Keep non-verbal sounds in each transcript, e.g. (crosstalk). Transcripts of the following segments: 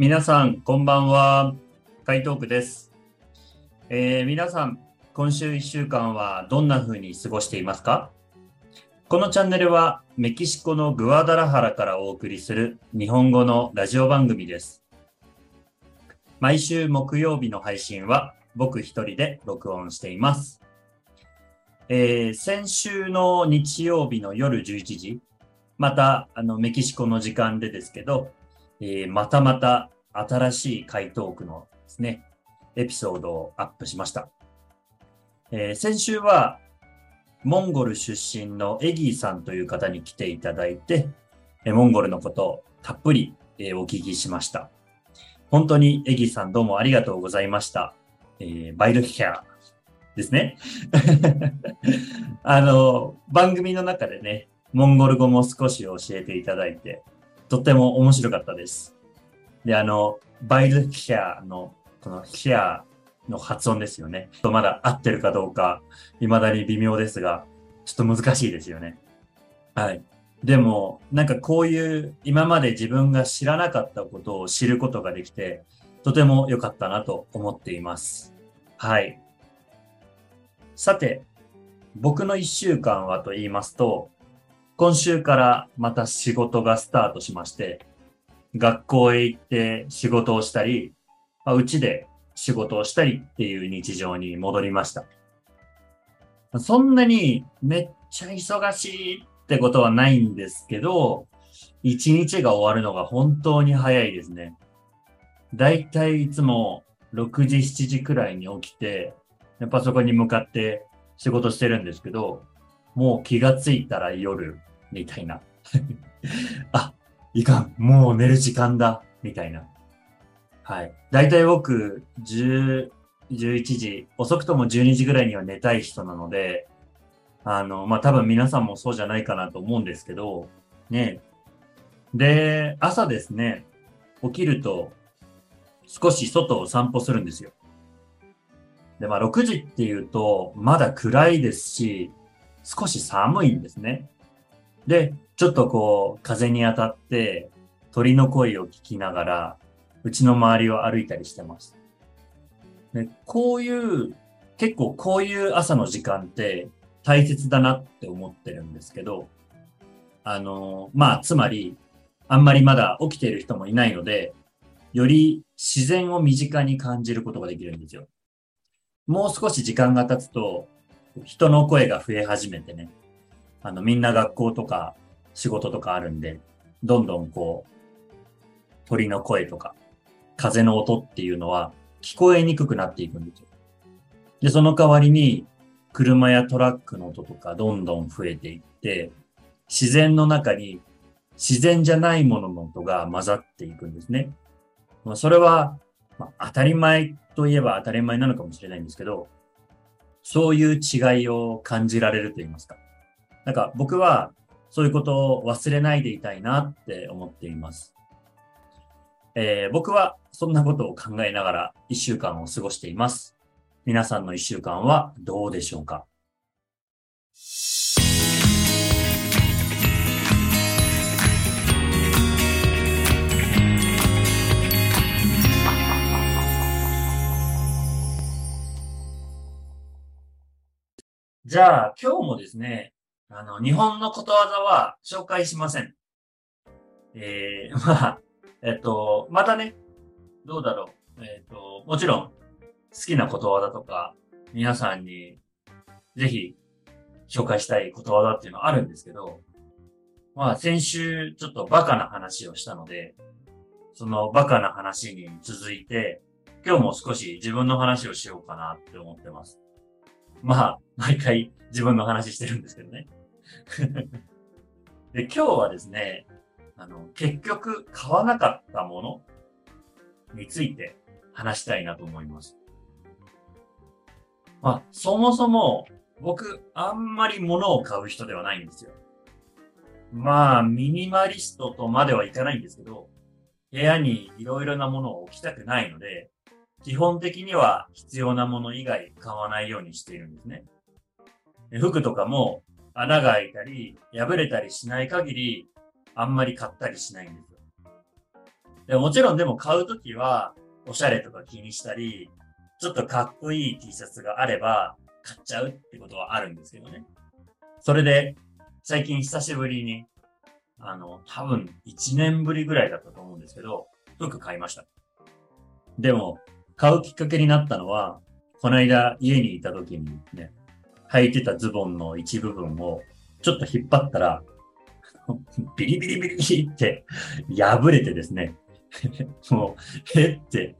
皆さん、こんばんは。海東区です。えー皆さん、今週1週間はどんな風に過ごしていますか？このチャンネルはメキシコのグアダラハラからお送りする日本語のラジオ番組です。毎週木曜日の配信は僕一人で録音しています。えー先週の日曜日の夜11時、またあのメキシコの時間でですけど、えーまたまた新しい回答句のですね、エピソードをアップしました。えー先週は、モンゴル出身のエギーさんという方に来ていただいて、えモンゴルのことをたっぷり、えお聞きしました。本当にエギーさんどうもありがとうございました。えーバイルヒャーですね。(laughs) あの、番組の中でね、モンゴル語も少し教えていただいて、とっても面白かったです。で、あの、バイルヒャーの、このヒャーの発音ですよね。とまだ合ってるかどうか、未だに微妙ですが、ちょっと難しいですよね。はい。でも、なんかこういう今まで自分が知らなかったことを知ることができて、とても良かったなと思っています。はい。さて、僕の一週間はと言いますと、今週からまた仕事がスタートしまして、学校へ行って仕事をしたり、まあうちで仕事をしたりっていう日常に戻りました。そんなにめっちゃ忙しいってことはないんですけど、一日が終わるのが本当に早いですね。だいたいいつも6時、7時くらいに起きて、パソコンに向かって仕事してるんですけど、もう気がついたら夜、みたいな。(laughs) あ、いかん、もう寝る時間だ、みたいな。はい。だいたい僕、10、11時、遅くとも12時ぐらいには寝たい人なので、あの、まあ、多分皆さんもそうじゃないかなと思うんですけど、ね。で、朝ですね、起きると、少し外を散歩するんですよ。で、まあ、6時っていうと、まだ暗いですし、少し寒いんですね。で、ちょっとこう、風に当たって、鳥の声を聞きながら、うちの周りを歩いたりしてます。で、こういう、結構こういう朝の時間って大切だなって思ってるんですけど、あの、まあ、つまり、あんまりまだ起きている人もいないので、より自然を身近に感じることができるんですよ。もう少し時間が経つと、人の声が増え始めてね、あの、みんな学校とか仕事とかあるんで、どんどんこう、鳥の声とか、風の音っていうのは聞こえにくくなっていくんですよ。で、その代わりに、車やトラックの音とかどんどん増えていって、自然の中に自然じゃないものの音が混ざっていくんですね。ま、それは、まあ、当たり前といえば当たり前なのかもしれないんですけど、そういう違いを感じられると言いますか。なんか僕はそういうことを忘れないでいたいなって思っています。えー僕はそんなことを考えながら一週間を過ごしています。皆さんの一週間はどうでしょうか？じゃあ今日もですね、あの、日本のことわざは紹介しません。えー、(laughs) まあ、えっと、またね、どうだろう。えっと、もちろん、好きなことわざとか、皆さんにぜひ紹介したいことわざっていうのはあるんですけど、まあ先週ちょっとバカな話をしたので、そのバカな話に続いて、今日も少し自分の話をしようかなって思ってます。まあ、毎回自分の話してるんですけどね。(laughs) で、今日はですね、あの、結局買わなかったものについて話したいなと思います。まあ、そもそも僕、あんまり物を買う人ではないんですよ。まあ、ミニマリストとまではいかないんですけど、部屋にいろいろなものを置きたくないので、基本的には必要なもの以外買わないようにしているんですね。服とかも穴が開いたり破れたりしない限りあんまり買ったりしないんですよ。でもちろんでも買うときは、おしゃれとか気にしたり、ちょっとかっこいい T シャツがあれば、買っちゃうってことはあるんですけどね。それで、最近久しぶりに、あの、多分1年ぶりぐらいだったと思うんですけど、服買いました。でも、買うきっかけになったのは、この間家にいた時にね、履いてたズボンの一部分をちょっと引っ張ったら、(laughs) ビリビリビリって破れてですね、(laughs) もう、えっ？て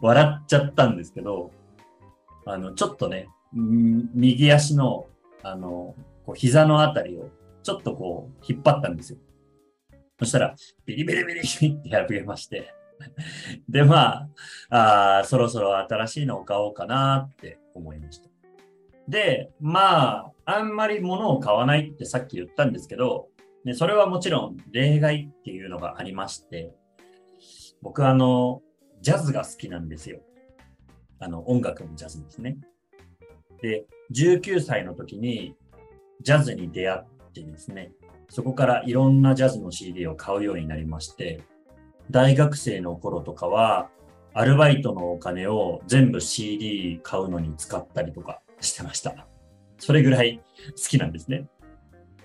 笑っちゃったんですけど、あの、ちょっとね、右足の、あの、こう膝のあたりをちょっとこう引っ張ったんですよ。そしたら、ビリビリビリって破れまして。で、まあ、あそろそろ新しいのを買おうかなって思いました。で、まあ、あんまり物を買わないってさっき言ったんですけど、ね、それはもちろん例外っていうのがありまして、僕あの、ジャズが好きなんですよ。あの、音楽のジャズですね。で、19歳の時にジャズに出会ってですね、そこからいろんなジャズの CD を買うようになりまして、大学生の頃とかは、アルバイトのお金を全部 CD 買うのに使ったりとかしてました。それぐらい好きなんですね。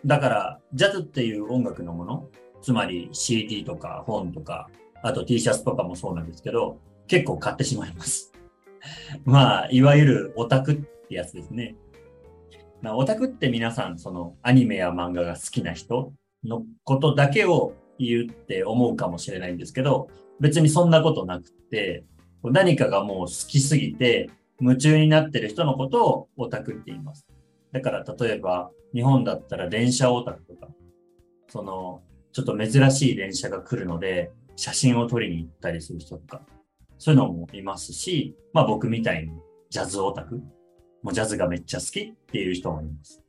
だから、ジャズっていう音楽のもの、つまり CD とか本とか、あと T シャツとかもそうなんですけど、結構買ってしまいます。(laughs) まあ、いわゆるオタクってやつですね。まあ、オタクって皆さん、そのアニメや漫画が好きな人のことだけを言うって思うかもしれないんですけど、別にそんなことなくて、何かがもう好きすぎて、夢中になってる人のことをオタクって言います。だから例えば日本だったら電車オタクとか、そのちょっと珍しい電車が来るので写真を撮りに行ったりする人とか、そういうのもいますし、まあ僕みたいにジャズオタク、もうジャズがめっちゃ好きっていう人もいます。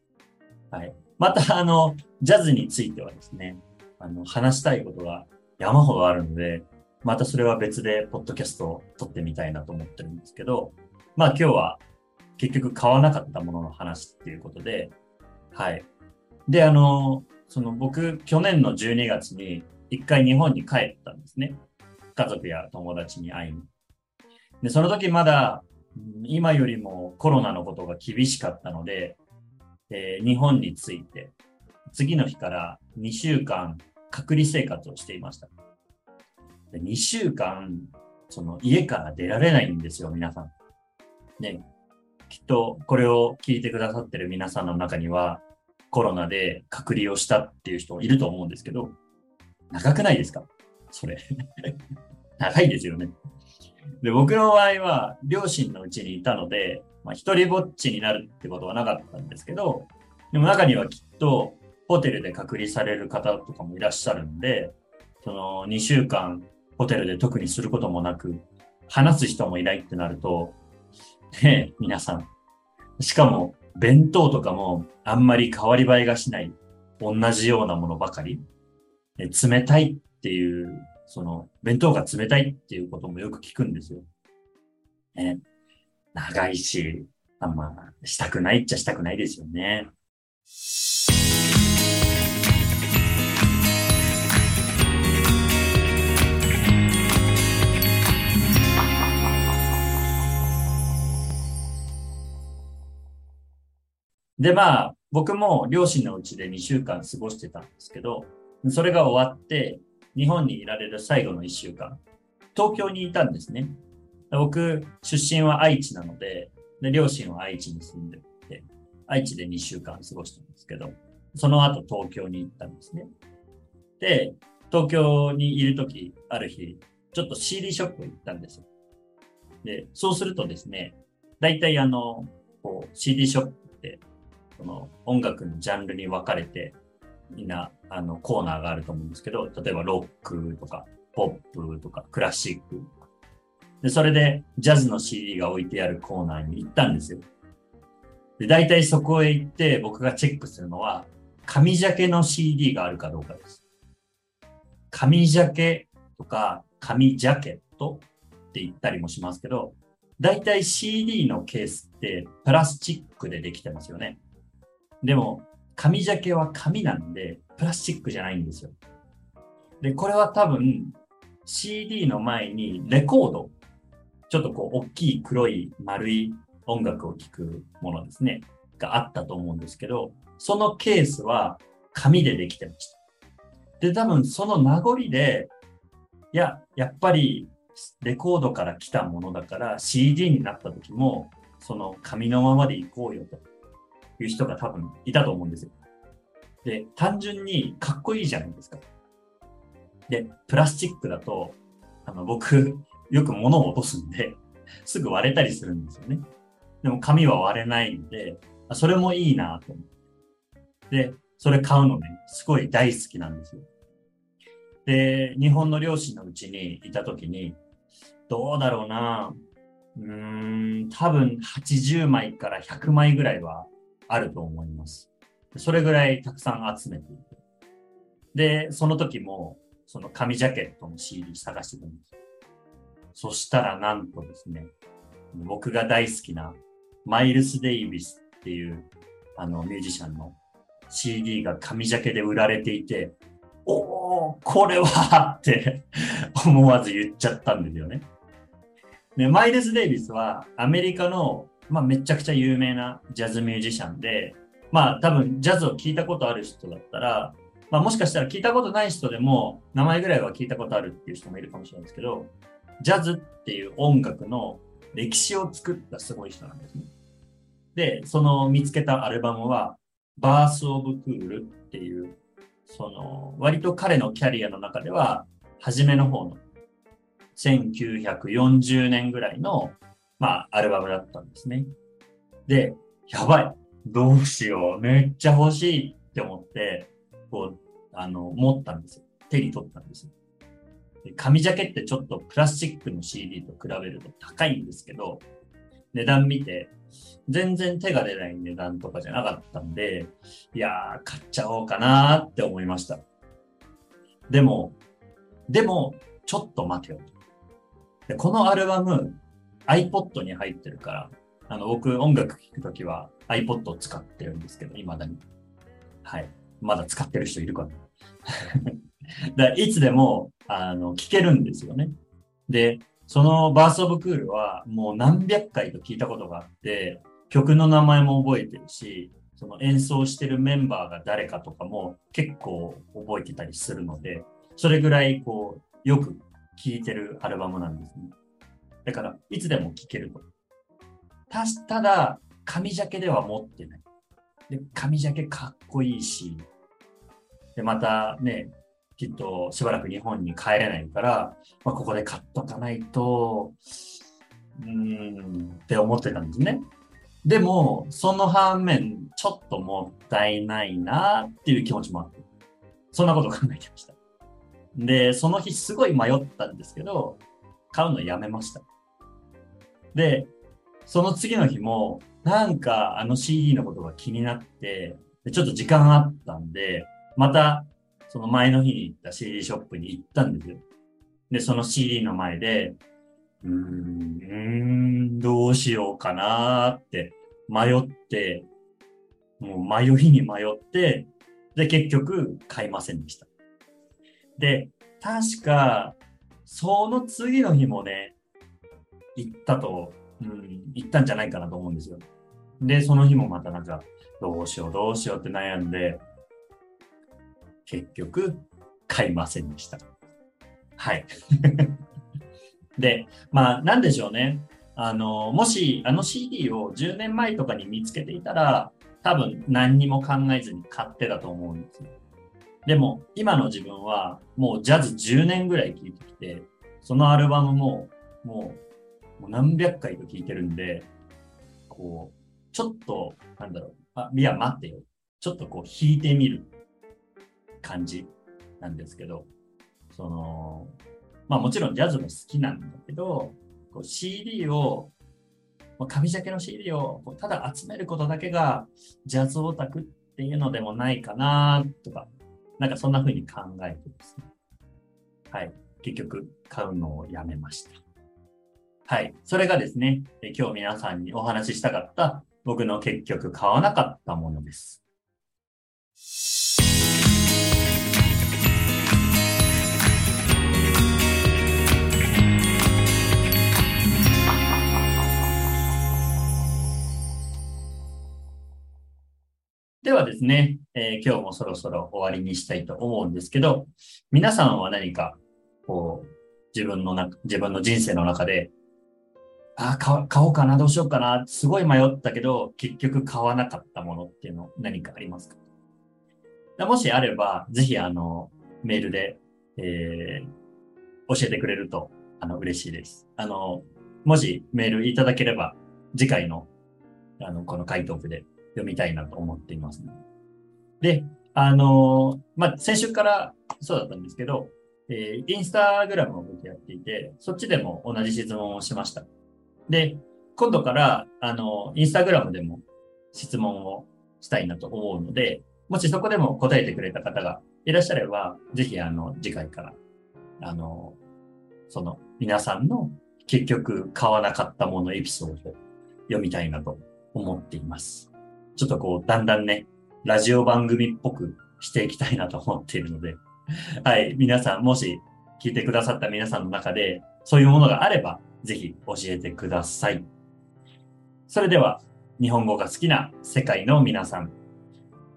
はい。またあの、ジャズについてはですね、あの、話したいことが山ほどあるので、またそれは別でポッドキャストを撮ってみたいなと思ってるんですけど、まあ今日は結局買わなかったものの話っていうことで、はい。で、あの、その僕、去年の12月に一回日本に帰ったんですね。家族や友達に会いに。で、その時まだ今よりもコロナのことが厳しかったので、えー、日本に着いて、次の日から2週間隔離生活をしていました。で2週間、その家から出られないんですよ、皆さん。ね、きっとこれを聞いてくださってる皆さんの中には、コロナで隔離をしたっていう人いると思うんですけど、長くないですか？それ。(laughs) 長いですよね。で、僕の場合は、両親のうちにいたので、まあ、一人ぼっちになるってことはなかったんですけど、でも中にはきっと、ホテルで隔離される方とかもいらっしゃるんで、その2週間ホテルで特にすることもなく、話す人もいないってなると、ね、皆さん。しかも、弁当とかもあんまり変わり映えがしない、同じようなものばかり。冷たいっていう、その、弁当が冷たいっていうこともよく聞くんですよ。ね、長いし、あんま、したくないっちゃしたくないですよね。で、まあ、僕も両親のうちで2週間過ごしてたんですけど、それが終わって、日本にいられる最後の1週間、東京にいたんですね。僕、出身は愛知なので、で両親は愛知に住んでて、愛知で2週間過ごしたんですけど、その後東京に行ったんですね。で、東京にいるとき、ある日、ちょっと CD ショップ行ったんですよ。で、そうするとですね、大体あの、こう CD ショップその音楽のジャンルに分かれて、みんな、あの、コーナーがあると思うんですけど、例えばロックとか、ポップとか、クラシック。で、それで、ジャズの CD が置いてあるコーナーに行ったんですよ。で、大体そこへ行って、僕がチェックするのは、紙ジャケの CD があるかどうかです。紙ジャケとか、紙ジャケットって言ったりもしますけど、大体 CD のケースってプラスチックでできてますよね。でも、紙ジャケは紙なんで、プラスチックじゃないんですよ。で、これは多分、CD の前にレコード、ちょっとこう大きい黒い丸い音楽を聴くものですね、があったと思うんですけど、そのケースは紙でできてました。で、多分その名残で、いや、やっぱりレコードから来たものだから CD になった時も、その紙のままでいこうよという人が多分いたと思うんですよ。で、単純にかっこいいじゃないですか。で、プラスチックだと、あの、僕、よく物を落とすんで、すぐ割れたりするんですよね。でも紙は割れないんで、それもいいなと思って。で、それ買うのね、すごい大好きなんですよ。で、日本の両親のうちにいたときに、どうだろうなうーん、多分80枚から100枚ぐらいはあると思います。それぐらいたくさん集めていて。で、その時も、その紙ジャケットの CD 探してたんです。そしたらなんとですね、僕が大好きなマイルス・デイビスっていうあのミュージシャンの CD が紙ジャケで売られていて、おー、これはって思わず言っちゃったんですよね。で、マイルス・デイビスはアメリカの、まあ、めちゃくちゃ有名なジャズミュージシャンで、まあ多分ジャズを聴いたことある人だったら、まあもしかしたら聞いたことない人でも名前ぐらいは聞いたことあるっていう人もいるかもしれないですけど、ジャズっていう音楽の歴史を作ったすごい人なんですね。で、その見つけたアルバムは、バース・オブ・クールっていう、その、割と彼のキャリアの中では、初めの方の、1940年ぐらいの、まあ、アルバムだったんですね。で、やばいどうしようめっちゃ欲しいって思って、こう、あの、持ったんですよ。手に取ったんですよ。紙ジャケってちょっとプラスチックの CD と比べると高いんですけど、値段見て、全然手が出ない値段とかじゃなかったんで、いやー、買っちゃおうかなーって思いました。でも、でも、ちょっと待てよで。このアルバム、iPod に入ってるから、あの、僕音楽聴くときは iPod を使ってるんですけど、未だに。はい。まだ使ってる人いるかな (laughs) だいつでも、あの、聞けるんですよね。で、そのバースオブクールはもう何百回と聞いたことがあって、曲の名前も覚えてるし、その演奏してるメンバーが誰かとかも結構覚えてたりするので、それぐらいこう、よく聴いてるアルバムなんですね。だから、いつでも聴けると。た、ただ、紙ジャケでは持ってない。で、紙ジャケかっこいいし、で、またね、きっとしばらく日本に帰れないから、まあ、ここで買っとかないと、うーんって思ってたんですね。でも、その反面、ちょっともったいないなっていう気持ちもあって、そんなこと考えてました。で、その日すごい迷ったんですけど、買うのやめました。で、その次の日も、なんかあの CD のことが気になって、ちょっと時間あったんで、またその前の日に行った CD ショップに行ったんですよ。で、その CD の前で、うーん、どうしようかなーって迷って、もう迷いに迷って、で、結局買いませんでした。で、確か、その次の日もね、行ったと、うん、行ったんじゃないかなと思うんですよ。で、その日もまたなんか、どうしようどうしようって悩んで、結局買いませんでした。はい。(laughs) で、まあ、なんでしょうね。あの、もし、あの CD を10年前とかに見つけていたら、多分何にも考えずに買ってたと思うんですよ。でも、今の自分は、もうジャズ10年ぐらい聴いてきて、そのアルバムも、もう、もう何百回と聴いてるんで、こう、ちょっと、なんだろう、あ、いや、待ってよ。ちょっとこう、弾いてみる感じなんですけど、その、まあもちろんジャズも好きなんだけど、こう CD を、紙ジャケの CD をこうただ集めることだけがジャズオタクっていうのでもないかなとか、なんかそんな風に考えてですね。はい。結局買うのをやめました。はい。それがですね、今日皆さんにお話ししたかった僕の結局買わなかったものです。ではですね、えー、今日もそろそろ終わりにしたいと思うんですけど、皆さんは何か、こう、自分のな、自分の人生の中であ買、買おうかな、どうしようかな、すごい迷ったけど、結局買わなかったものっていうの何かありますか？もしあれば、ぜひあの、メールで、えー、教えてくれると、あの、嬉しいです。あの、もしメールいただければ、次回の、あの、この回答部で読みたいなと思っています、ね。で、あの、まあ、先週からそうだったんですけど、えー、インスタグラムを僕やっていて、そっちでも同じ質問をしました。で、今度から、あの、インスタグラムでも質問をしたいなと思うので、もしそこでも答えてくれた方がいらっしゃれば、ぜひあの、次回から、あの、その皆さんの結局買わなかったものエピソードを読みたいなと思っています。ちょっとこう、だんだんね、ラジオ番組っぽくしていきたいなと思っているので、はい、皆さん、もし聞いてくださった皆さんの中で、そういうものがあれば、ぜひ教えてください。それでは、日本語が好きな世界の皆さん、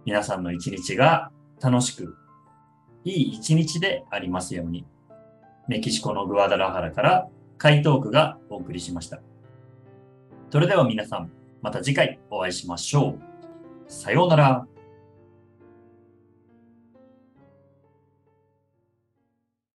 皆さんの一日が楽しく、いい一日でありますように。メキシコのグアダラハラから回答区がお送りしました。それでは皆さん、また次回お会いしましょう。さようなら。